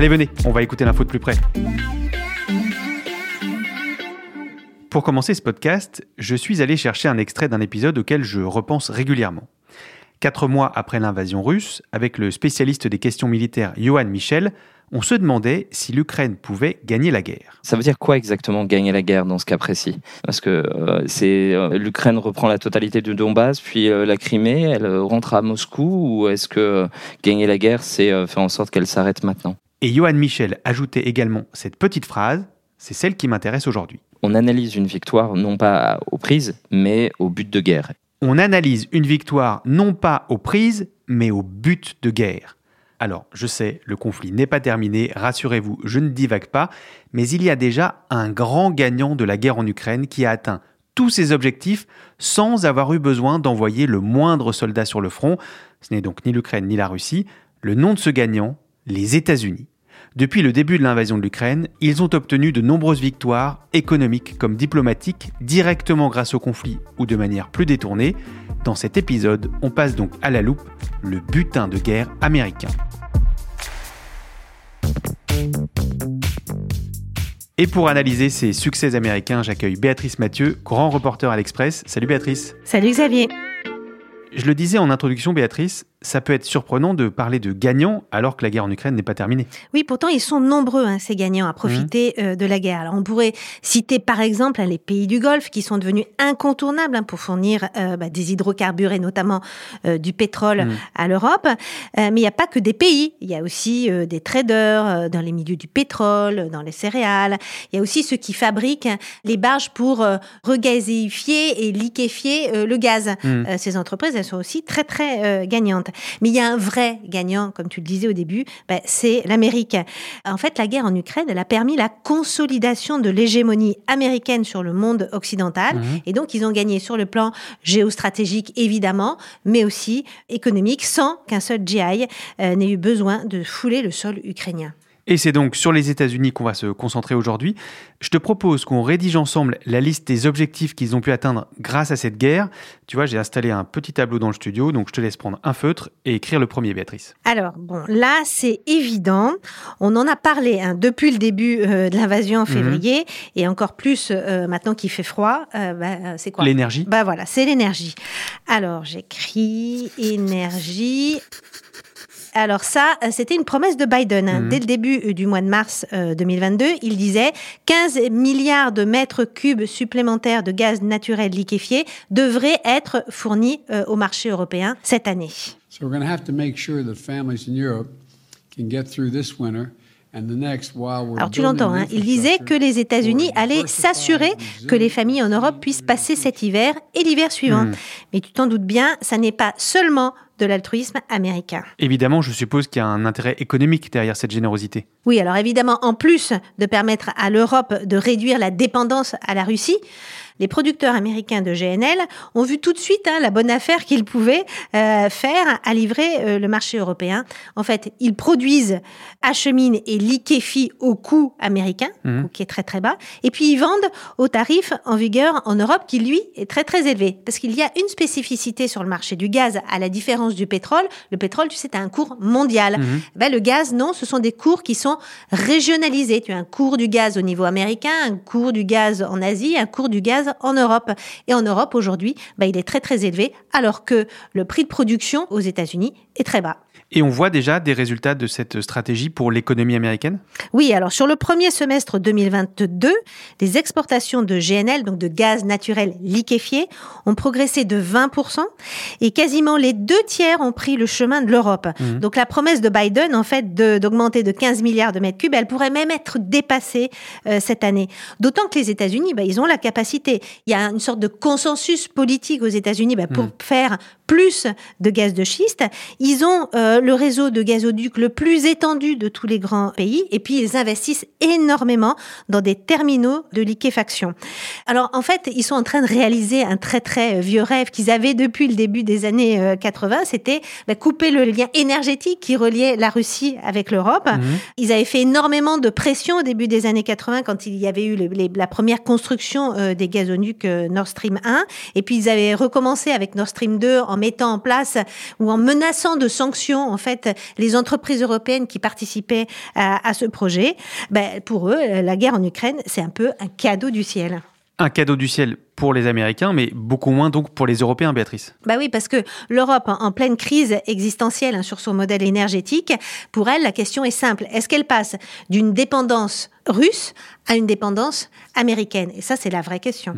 Allez, venez, on va écouter l'info de plus près. Pour commencer ce podcast, je suis allé chercher un extrait d'un épisode auquel je repense régulièrement. Quatre mois après l'invasion russe, avec le spécialiste des questions militaires Johan Michel, on se demandait si l'Ukraine pouvait gagner la guerre. Ça veut dire quoi exactement gagner la guerre dans ce cas précis? Parce que euh, c'est euh, l'Ukraine reprend la totalité du Donbass, puis euh, la Crimée, elle rentre à Moscou, ou est-ce que gagner la guerre, c'est faire en sorte qu'elle s'arrête maintenant? Et Johan Michel ajoutait également cette petite phrase, c'est celle qui m'intéresse aujourd'hui. On analyse une victoire non pas aux prises, mais au but de guerre. On analyse une victoire non pas aux prises, mais au but de guerre. Alors, je sais, le conflit n'est pas terminé, rassurez-vous, je ne divague pas, mais il y a déjà un grand gagnant de la guerre en Ukraine qui a atteint tous ses objectifs sans avoir eu besoin d'envoyer le moindre soldat sur le front. Ce n'est donc ni l'Ukraine ni la Russie. Le nom de ce gagnant, les États-Unis. Depuis le début de l'invasion de l'Ukraine, ils ont obtenu de nombreuses victoires, économiques comme diplomatiques, directement grâce au conflit ou de manière plus détournée. Dans cet épisode, on passe donc à la loupe le butin de guerre américain. Et pour analyser ces succès américains, j'accueille Béatrice Mathieu, grand reporter à l'Express. Salut Béatrice. Salut Xavier. Je le disais en introduction, Béatrice, ça peut être surprenant de parler de gagnants alors que la guerre en Ukraine n'est pas terminée. Oui, pourtant ils sont nombreux, hein, ces gagnants, à profiter mmh. euh, de la guerre. Alors, on pourrait citer par exemple hein, les pays du Golfe qui sont devenus incontournables hein, pour fournir euh, bah, des hydrocarbures et notamment euh, du pétrole mmh. à l'Europe. mais il n'y a pas que des pays, il y a aussi des traders dans les milieux du pétrole, dans les céréales. Il y a aussi ceux qui fabriquent les barges pour regazéifier et liquéfier le gaz. Mmh. ces entreprises, elles sont aussi très très gagnantes. Mais il y a un vrai gagnant, comme tu le disais au début, ben, c'est l'Amérique. En fait, la guerre en Ukraine, elle a permis la consolidation de l'hégémonie américaine sur le monde occidental. Mhm. Et donc, ils ont gagné sur le plan géostratégique, évidemment, mais aussi économique, sans qu'un seul GI euh, n'ait eu besoin de fouler le sol ukrainien. Et c'est donc sur les États-Unis qu'on va se concentrer aujourd'hui. Je te propose qu'on rédige ensemble la liste des objectifs qu'ils ont pu atteindre grâce à cette guerre. Tu vois, j'ai installé un petit tableau dans le studio, donc je te laisse prendre un feutre et écrire le premier, Béatrice. Alors, bon, là, c'est évident. On en a parlé hein, depuis le début euh, de l'invasion en mhm. février, et encore plus euh, maintenant qu'il fait froid. Euh, bah, c'est quoi? L'énergie. Bah voilà, c'est l'énergie. Alors, j'écris énergie. Alors ça, euh, c'était une promesse de Biden. Hein. Mhm. Dès le début euh, du mois de mars 2022, euh, il disait 15 milliards de mètres cubes supplémentaires de gaz naturel liquéfié devraient être fournis au marché européen cette année. Alors tu l'entends, hein, il disait que les États-Unis allaient s'assurer que les familles en Europe puissent passer cet hiver et l'hiver suivant. Hmm. Mais tu t'en doutes bien, ça n'est pas seulement de l'altruisme américain. Évidemment, je suppose qu'il y a un intérêt économique derrière cette générosité. Oui, alors évidemment, en plus de permettre à l'Europe de réduire la dépendance à la Russie, les producteurs américains de GNL ont vu tout de suite hein, la bonne affaire qu'ils pouvaient euh, faire à livrer euh, le marché européen. En fait, ils produisent, acheminent et liquéfient au coût américain, Mhm. qui est très très bas, et puis ils vendent au tarif en vigueur en Europe qui lui est très très élevé. Parce qu'il y a une spécificité sur le marché du gaz, à la différence du pétrole. Le pétrole, tu sais, tu as un cours mondial. Mhm. Ben, le gaz, non, ce sont des cours qui sont régionalisés. Tu as un cours du gaz au niveau américain, un cours du gaz en Asie, un cours du gaz en Europe. Et en Europe, aujourd'hui, ben, il est très très élevé, alors que le prix de production aux États-Unis est très bas. Et on voit déjà des résultats de cette stratégie pour l'économie américaine? Oui, alors sur le premier semestre 2022, les exportations de GNL, donc de gaz naturel liquéfié, ont progressé de 20% et quasiment les deux tiers ont pris le chemin de l'Europe. Mhm. Donc la promesse de Biden, en fait, d'augmenter de, 15 milliards de mètres cubes, elle pourrait même être dépassée euh, cette année. D'autant que les États-Unis, bah, ils ont la capacité. Il y a une sorte de consensus politique aux États-Unis bah, pour Mhm. faire plus de gaz de schiste. Ils ont euh, le réseau de gazoducs le plus étendu de tous les grands pays et puis ils investissent énormément dans des terminaux de liquéfaction. Alors en fait, ils sont en train de réaliser un très très vieux rêve qu'ils avaient depuis le début des années euh, 80, c'était bah, couper le lien énergétique qui reliait la Russie avec l'Europe. Mhm. Ils avaient fait énormément de pression au début des années 80 quand il y avait eu le- les- la première construction euh, des gazoducs euh, Nord Stream 1. Et puis ils avaient recommencé avec Nord Stream 2 en mettant en place ou en menaçant de sanctions en fait les entreprises européennes qui participaient à, à ce projet. Ben, pour eux, la guerre en Ukraine, c'est un peu un cadeau du ciel. Un cadeau du ciel pour les Américains, mais beaucoup moins donc pour les Européens, Béatrice. Bah oui, parce que l'Europe, en pleine crise existentielle hein, sur son modèle énergétique, pour elle, la question est simple. Est-ce qu'elle passe d'une dépendance russe à une dépendance américaine? Et ça, c'est la vraie question.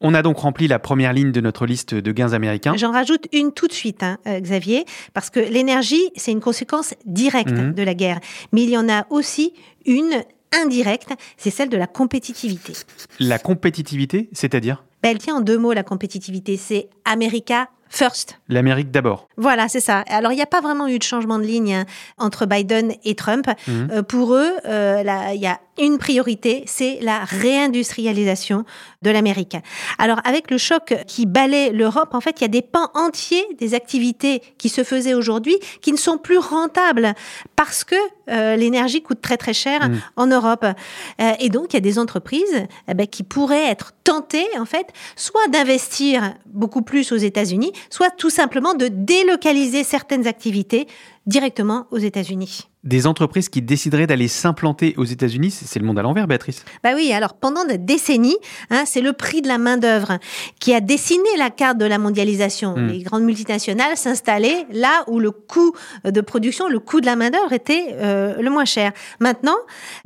On a donc rempli la première ligne de notre liste de gains américains. J'en rajoute une tout de suite, hein, euh, Xavier, parce que l'énergie, c'est une conséquence directe Mhm. de la guerre. Mais il y en a aussi une indirecte, c'est celle de la compétitivité. La compétitivité, c'est-à-dire Ben, elle tient en deux mots, la compétitivité. C'est America First. l'Amérique d'abord. Voilà, c'est ça. Alors, il n'y a pas vraiment eu de changement de ligne hein, entre Biden et Trump. Mhm. Euh, pour eux, euh, il y a une priorité, c'est la réindustrialisation de l'Amérique. Alors, avec le choc qui balaie l'Europe, en fait, il y a des pans entiers des activités qui se faisaient aujourd'hui qui ne sont plus rentables parce que euh, l'énergie coûte très très cher Mhm. en Europe. Euh, et donc, il y a des entreprises eh ben, qui pourraient être tentées, en fait, soit d'investir beaucoup plus aux États-Unis, soit tout simplement de délocaliser certaines activités directement aux États-Unis. Des entreprises qui décideraient d'aller s'implanter aux États-Unis, c'est le monde à l'envers, Béatrice. Bah oui, alors pendant des décennies, hein, c'est le prix de la main-d'œuvre qui a dessiné la carte de la mondialisation. Mm. Les grandes multinationales s'installaient là où le coût de production, le coût de la main-d'œuvre était euh, le moins cher. Maintenant,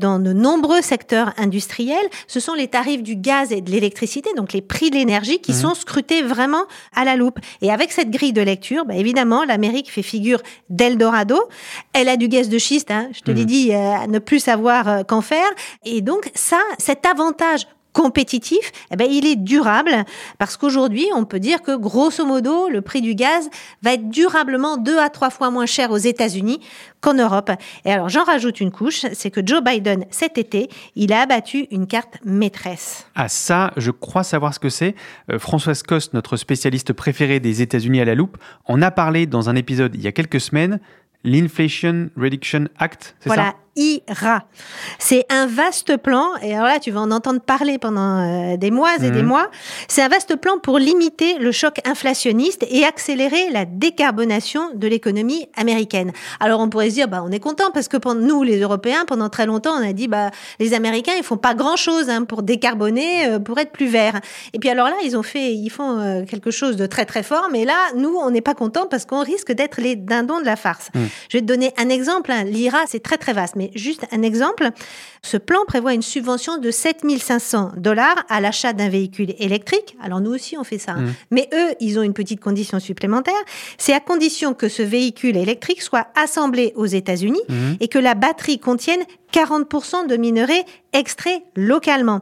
dans de nombreux secteurs industriels, ce sont les tarifs du gaz et de l'électricité, donc les prix de l'énergie, qui Mhm. sont scrutés vraiment à la loupe. Et avec cette grille de lecture, bah, évidemment, l'Amérique fait figure d'Eldorado. Elle a du gaz de schiste, hein, je te l'ai Mhm. dit, euh, à ne plus savoir euh, qu'en faire. Et donc, ça, cet avantage compétitif, eh ben, il est durable parce qu'aujourd'hui, on peut dire que grosso modo, le prix du gaz va être durablement deux à trois fois moins cher aux États-Unis qu'en Europe. Et alors, j'en rajoute une couche, c'est que Joe Biden, cet été, il a abattu une carte maîtresse. Ah ça, je crois savoir ce que c'est. Euh, Françoise Coste, notre spécialiste préférée des États-Unis à la loupe, en a parlé dans un épisode il y a quelques semaines. L'Inflation Reduction Act, c'est Voilà, ça IRA. C'est un vaste plan, et alors là, tu vas en entendre parler pendant euh, des mois et des Mhm. mois. C'est un vaste plan pour limiter le choc inflationniste et accélérer la décarbonation de l'économie américaine. Alors, on pourrait se dire, bah, on est content parce que pour nous, les Européens, pendant très longtemps, on a dit, bah, les Américains, ils font pas grand chose hein, pour décarboner, euh, pour être plus verts. Et puis alors là, ils ont fait, ils font euh, quelque chose de très très fort, mais là, nous, on n'est pas content parce qu'on risque d'être les dindons de la farce. Mhm. Je vais te donner un exemple. hein. L'IRA, c'est très très vaste, mais juste un exemple. Ce plan prévoit une subvention de 7500 dollars à l'achat d'un véhicule électrique. Alors nous aussi, on fait ça. hein. Mhm. Mais eux, ils ont une petite condition supplémentaire. C'est à condition que ce véhicule électrique soit assemblé aux États-Unis Mhm. et que la batterie contienne 40% de minerais extraits localement.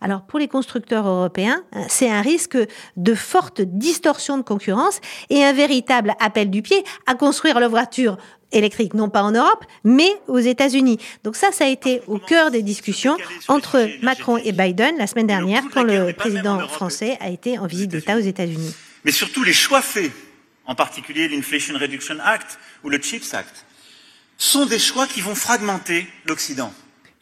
Alors pour les constructeurs européens, hein, c'est un risque de forte distorsion de concurrence et un véritable appel du pied à construire leur voiture électrique, non pas en Europe, mais aux États-Unis. Donc ça, ça a été au cœur des discussions entre Macron et Biden la semaine dernière, quand le président français a été en visite d'État aux États-Unis. Mais surtout les choix faits, en particulier l'Inflation Reduction Act ou le CHIPS Act, sont des choix qui vont fragmenter l'Occident.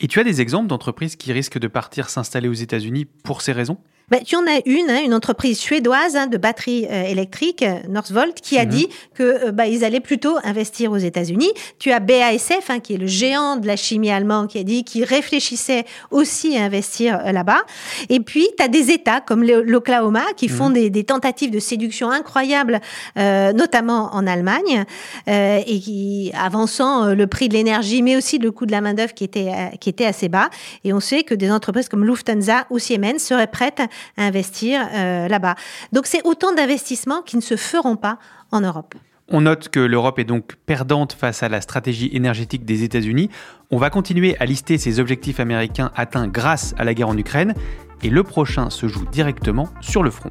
Et tu as des exemples d'entreprises qui risquent de partir s'installer aux États-Unis pour ces raisons? Ben, tu en as une, hein, une entreprise suédoise hein, de batteries euh, électriques, euh, Northvolt, qui a mhm. dit que euh, bah, ils allaient plutôt investir aux États-Unis. Tu as BASF, hein, qui est le géant de la chimie allemand, qui a dit qu'il réfléchissait aussi à investir là-bas. Et puis, tu as des États comme l'Oklahoma qui font mhm. des, des, tentatives de séduction incroyables, notamment en Allemagne, et qui avançant le prix de l'énergie, mais aussi le coût de la main d'œuvre qui était qui était assez bas. Et on sait que des entreprises comme Lufthansa ou Siemens seraient prêtes à investir euh, là-bas. Donc c'est autant d'investissements qui ne se feront pas en Europe. On note que l'Europe est donc perdante face à la stratégie énergétique des États-Unis. On va continuer à lister ces objectifs américains atteints grâce à la guerre en Ukraine, et le prochain se joue directement sur le front.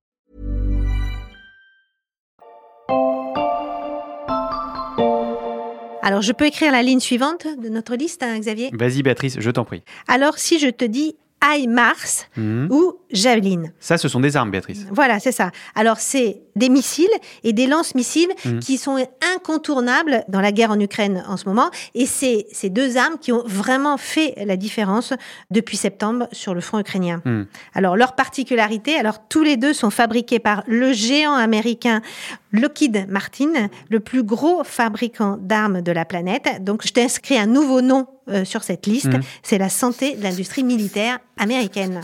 Alors, je peux écrire la ligne suivante de notre liste, hein, Xavier? Vas-y, Béatrice, je t'en prie. Alors, si je te dis Mars mmh. ou Javelin. Ça, ce sont des armes, Béatrice. Voilà, c'est ça. Alors, c'est des missiles et des lance-missiles mmh. qui sont incontournables dans la guerre en Ukraine en ce moment. Et c'est ces deux armes qui ont vraiment fait la différence depuis septembre sur le front ukrainien. Mmh. Alors, leur particularité, alors tous les deux sont fabriqués par le géant américain Lockheed Martin, le plus gros fabricant d'armes de la planète. Donc, je t'inscris un nouveau nom euh, sur cette liste, c'est la santé de l'industrie militaire américaine.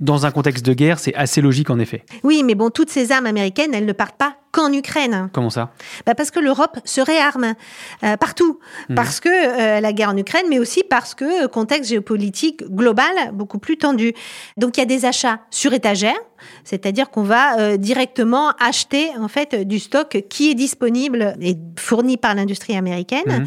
Dans un contexte de guerre, c'est assez logique en effet. Oui, mais bon, toutes ces armes américaines, elles ne partent pas qu'en Ukraine. Comment ça? Bah Parce que l'Europe se réarme euh, partout. Mhm. Parce que euh, la guerre en Ukraine, mais aussi parce que contexte géopolitique global beaucoup plus tendu. Donc il y a des achats sur étagère, c'est-à-dire qu'on va euh, directement acheter en fait du stock qui est disponible et fourni par l'industrie américaine. Mhm.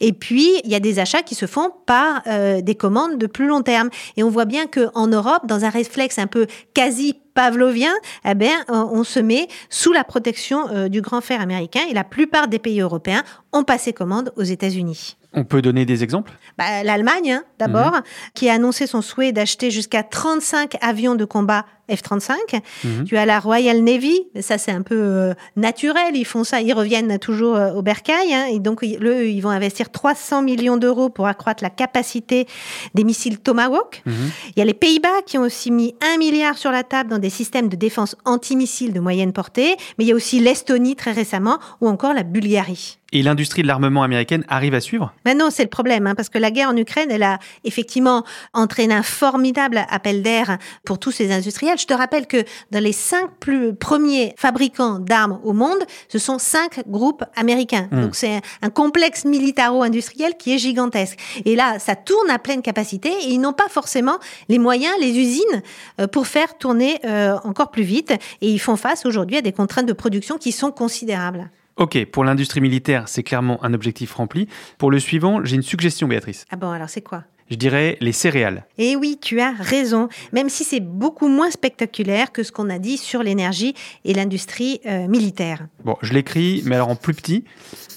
Et puis il y a des achats qui se font par des commandes de plus long terme. Et on voit bien que en Europe, dans un réflexe un peu quasi pavlovien, eh bien, on se met sous la protection euh, du grand fer américain et la plupart des pays européens ont passé commande aux États-Unis. On peut donner des exemples? Bah, L'Allemagne, hein, d'abord, mhm. qui a annoncé son souhait d'acheter jusqu'à 35 avions de combat F-35. Mhm. Tu as la Royal Navy, ça c'est un peu euh, naturel, ils font ça, ils reviennent toujours euh, au bercail. Hein, et donc, eux, ils vont investir 300 millions d'euros pour accroître la capacité des missiles Tomahawk. Mhm. Il y a les Pays-Bas qui ont aussi mis un milliard sur la table dans des systèmes de défense antimissiles de moyenne portée. Mais il y a aussi l'Estonie très récemment ou encore la Bulgarie. Et l'industrie de l'armement américaine arrive à suivre? Ben non, c'est le problème, hein, parce que la guerre en Ukraine, elle a effectivement entraîné un formidable appel d'air pour tous ces industriels. Je te rappelle que dans les cinq plus premiers fabricants d'armes au monde, ce sont cinq groupes américains. Hmm. Donc c'est un complexe militaro-industriel qui est gigantesque. Et là, ça tourne à pleine capacité et ils n'ont pas forcément les moyens, les usines euh, pour faire tourner euh, encore plus vite. Et ils font face aujourd'hui à des contraintes de production qui sont considérables. Ok, pour l'industrie militaire, c'est clairement un objectif rempli. Pour le suivant, j'ai une suggestion, Béatrice. Ah bon, alors c'est quoi? Je dirais les céréales. Eh oui, tu as raison, même si c'est beaucoup moins spectaculaire que ce qu'on a dit sur l'énergie et l'industrie euh, militaire. Bon, je l'écris, mais alors en plus petit.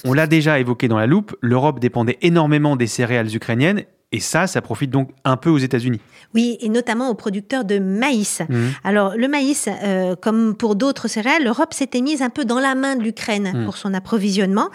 On l'a déjà évoqué dans la loupe, l'Europe dépendait énormément des céréales ukrainiennes et ça, ça profite donc un peu aux États-Unis. Oui, et notamment aux producteurs de maïs. Mmh. Alors, le maïs, euh, comme pour d'autres céréales, l'Europe s'était mise un peu dans la main de l'Ukraine mmh. pour son approvisionnement.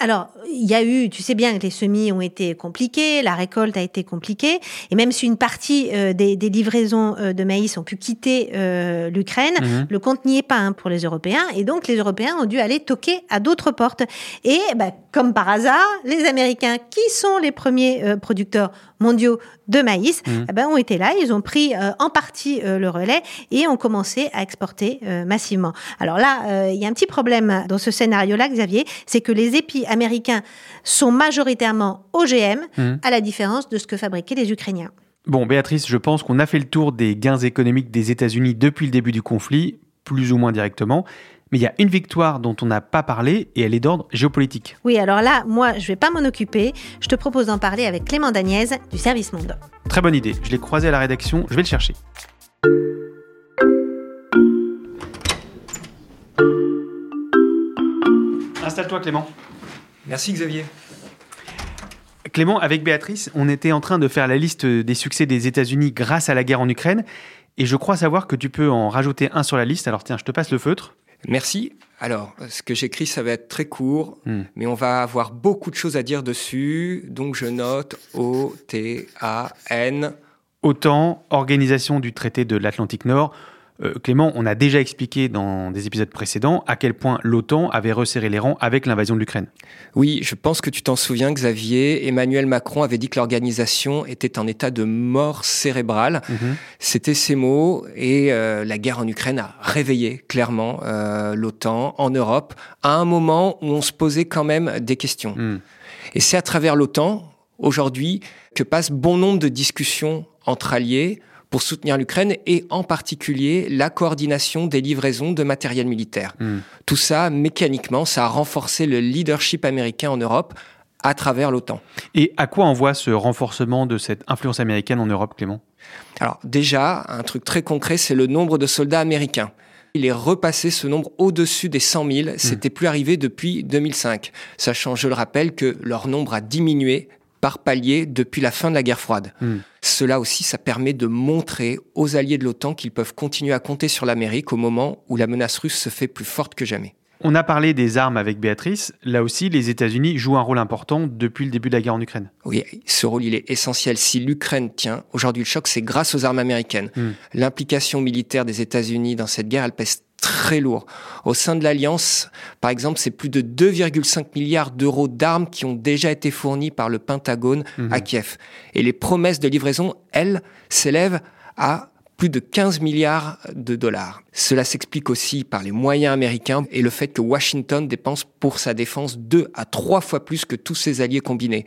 Alors, il y a eu, tu sais bien que les semis ont été compliqués, la récolte a été compliquée, et même si une partie euh, des, des, livraisons euh, de maïs ont pu quitter euh, l'Ukraine, Mhm. le compte n'y est pas hein, pour les Européens, et donc les Européens ont dû aller toquer à d'autres portes. Et bah, comme par hasard, les Américains, qui sont les premiers producteurs mondiaux de maïs, Mhm. eh ben, ont été là, ils ont pris euh, en partie euh, le relais et ont commencé à exporter euh, massivement. Alors là, il y a un petit problème dans ce scénario-là, Xavier, c'est que les épis américains sont majoritairement OGM, Mhm. à la différence de ce que fabriquaient les Ukrainiens. Bon, Béatrice, je pense qu'on a fait le tour des gains économiques des États-Unis depuis le début du conflit, plus ou moins directement. Mais il y a une victoire dont on n'a pas parlé et elle est d'ordre géopolitique. Oui, alors là, moi, je vais pas m'en occuper. Je te propose d'en parler avec Clément Dagnès du Service Monde. Très bonne idée. Je l'ai croisé à la rédaction, je vais le chercher. Installe-toi Clément. Merci Xavier. Clément, avec Béatrice, on était en train de faire la liste des succès des États-Unis grâce à la guerre en Ukraine. Et je crois savoir que tu peux en rajouter un sur la liste. Alors tiens, je te passe le feutre. Merci. Alors, ce que j'écris, ça va être très court, Hmm. mais on va avoir beaucoup de choses à dire dessus. Donc, je note O-T-A-N. OTAN, Organisation du traité de l'Atlantique Nord. Euh, Clément, on a déjà expliqué dans des épisodes précédents à quel point l'OTAN avait resserré les rangs avec l'invasion de l'Ukraine. Oui, je pense que tu t'en souviens, Xavier. Emmanuel Macron avait dit que l'organisation était en état de mort cérébrale. C'était ces mots et euh, la guerre en Ukraine a réveillé clairement euh, l'OTAN en Europe à un moment où on se posait quand même des questions. Hmm. Et c'est à travers l'OTAN, aujourd'hui, que passe bon nombre de discussions entre alliés pour soutenir l'Ukraine et en particulier la coordination des livraisons de matériel militaire. Hmm. Tout ça, mécaniquement, ça a renforcé le leadership américain en Europe à travers l'OTAN. Et à quoi on voit ce renforcement de cette influence américaine en Europe, Clément? Alors déjà, un truc très concret, c'est le nombre de soldats américains. Il est repassé ce nombre au-dessus des 100 000. C'était plus arrivé depuis 2005, sachant, je le rappelle, que leur nombre a diminué par palier depuis la fin de la guerre froide. Hmm. Cela aussi, ça permet de montrer aux alliés de l'OTAN qu'ils peuvent continuer à compter sur l'Amérique au moment où la menace russe se fait plus forte que jamais. On a parlé des armes avec Béatrice. Là aussi, les États-Unis jouent un rôle important depuis le début de la guerre en Ukraine. Oui, ce rôle, il est essentiel. Si l'Ukraine tient, aujourd'hui, le choc, c'est grâce aux armes américaines. Hmm. L'implication militaire des États-Unis dans cette guerre, elle pèse très lourd. Au sein de l'Alliance, par exemple, c'est plus de 2,5 milliards d'euros d'armes qui ont déjà été fournis par le Pentagone à Kiev. Et les promesses de livraison, elles, s'élèvent à plus de 15 milliards de dollars. Cela s'explique aussi par les moyens américains et le fait que Washington dépense pour sa défense deux à trois fois plus que tous ses alliés combinés.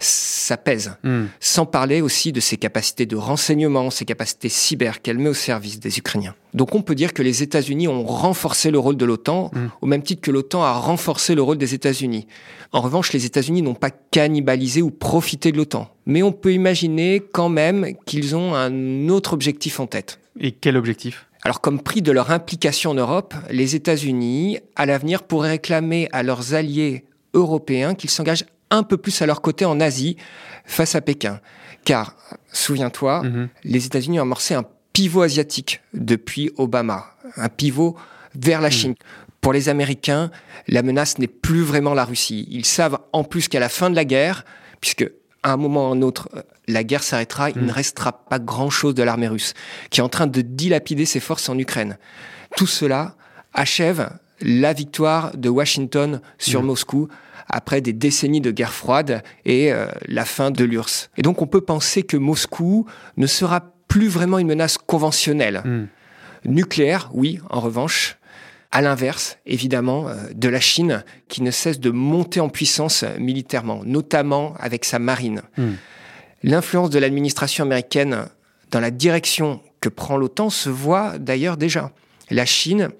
Ça pèse. Hmm. Sans parler aussi de ses capacités de renseignement, ses capacités cyber qu'elle met au service des Ukrainiens. Donc on peut dire que les États-Unis ont renforcé le rôle de l'OTAN, Mm. au même titre que l'OTAN a renforcé le rôle des États-Unis. En revanche, les États-Unis n'ont pas cannibalisé ou profité de l'OTAN. Mais on peut imaginer quand même qu'ils ont un autre objectif en tête. Et quel objectif? Alors, comme prix de leur implication en Europe, les États-Unis, à l'avenir, pourraient réclamer à leurs alliés européens qu'ils s'engagent un peu plus à leur côté en Asie face à Pékin. Car, souviens-toi, Mhm. les États-Unis ont amorcé un pivot asiatique depuis Obama, un pivot vers la Chine. Pour les Américains, la menace n'est plus vraiment la Russie. Ils savent en plus qu'à la fin de la guerre, puisque à un moment ou à un autre, la guerre s'arrêtera, il ne restera pas grand-chose de l'armée russe, qui est en train de dilapider ses forces en Ukraine. Tout cela achève la victoire de Washington sur Moscou après des décennies de guerre froide et euh, la fin de l'URSS. Et donc on peut penser que Moscou ne sera plus vraiment une menace conventionnelle. Hmm. Nucléaire, oui, en revanche. À l'inverse, évidemment, euh, de la Chine, qui ne cesse de monter en puissance militairement, notamment avec sa marine. L'influence de l'administration américaine dans la direction que prend l'OTAN se voit d'ailleurs déjà. La Chine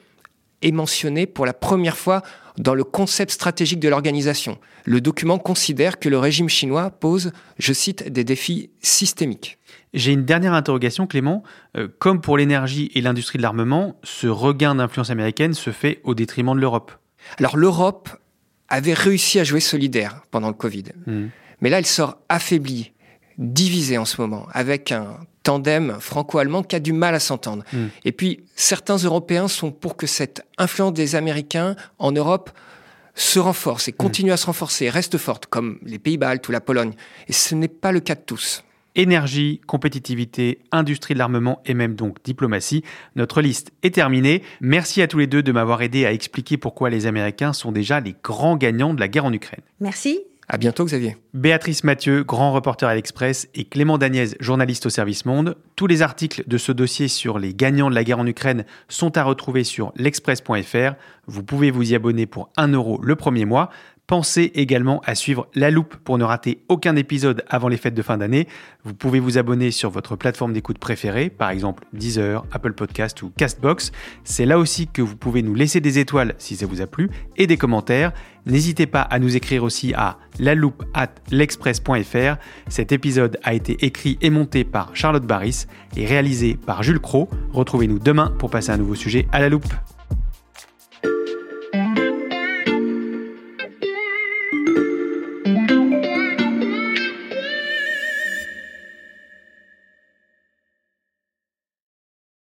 est mentionnée pour la première fois dans le concept stratégique de l'organisation. Le document considère que le régime chinois pose, je cite, des défis systémiques. J'ai une dernière interrogation, Clément. Euh, comme pour l'énergie et l'industrie de l'armement, ce regain d'influence américaine se fait au détriment de l'Europe. Alors l'Europe avait réussi à jouer solidaire pendant le Covid. Hmm. Mais là, elle sort affaiblie, divisée en ce moment, avec un tandem franco-allemand qui a du mal à s'entendre. Mm. Et puis, certains Européens sont pour que cette influence des Américains en Europe se renforce et continue à se renforcer, reste forte, comme les Pays-Baltes ou la Pologne. Et ce n'est pas le cas de tous. Énergie, compétitivité, industrie de l'armement et même donc diplomatie. Notre liste est terminée. Merci à tous les deux de m'avoir aidé à expliquer pourquoi les Américains sont déjà les grands gagnants de la guerre en Ukraine. Merci. À bientôt, Xavier. Béatrice Mathieu, grand reporter à l'Express, et Clément Daniez, journaliste au service Monde. Tous les articles de ce dossier sur les gagnants de la guerre en Ukraine sont à retrouver sur l'express.fr. Vous pouvez vous y abonner pour 1 euro le premier mois. Pensez également à suivre La Loupe pour ne rater aucun épisode avant les fêtes de fin d'année. Vous pouvez vous abonner sur votre plateforme d'écoute préférée, par exemple Deezer, Apple Podcast ou Castbox. C'est là aussi que vous pouvez nous laisser des étoiles si ça vous a plu et des commentaires. N'hésitez pas à nous écrire aussi à loupe at l'express.fr. Cet épisode a été écrit et monté par Charlotte Barris et réalisé par Jules Cro. Retrouvez-nous demain pour passer un nouveau sujet à la loupe.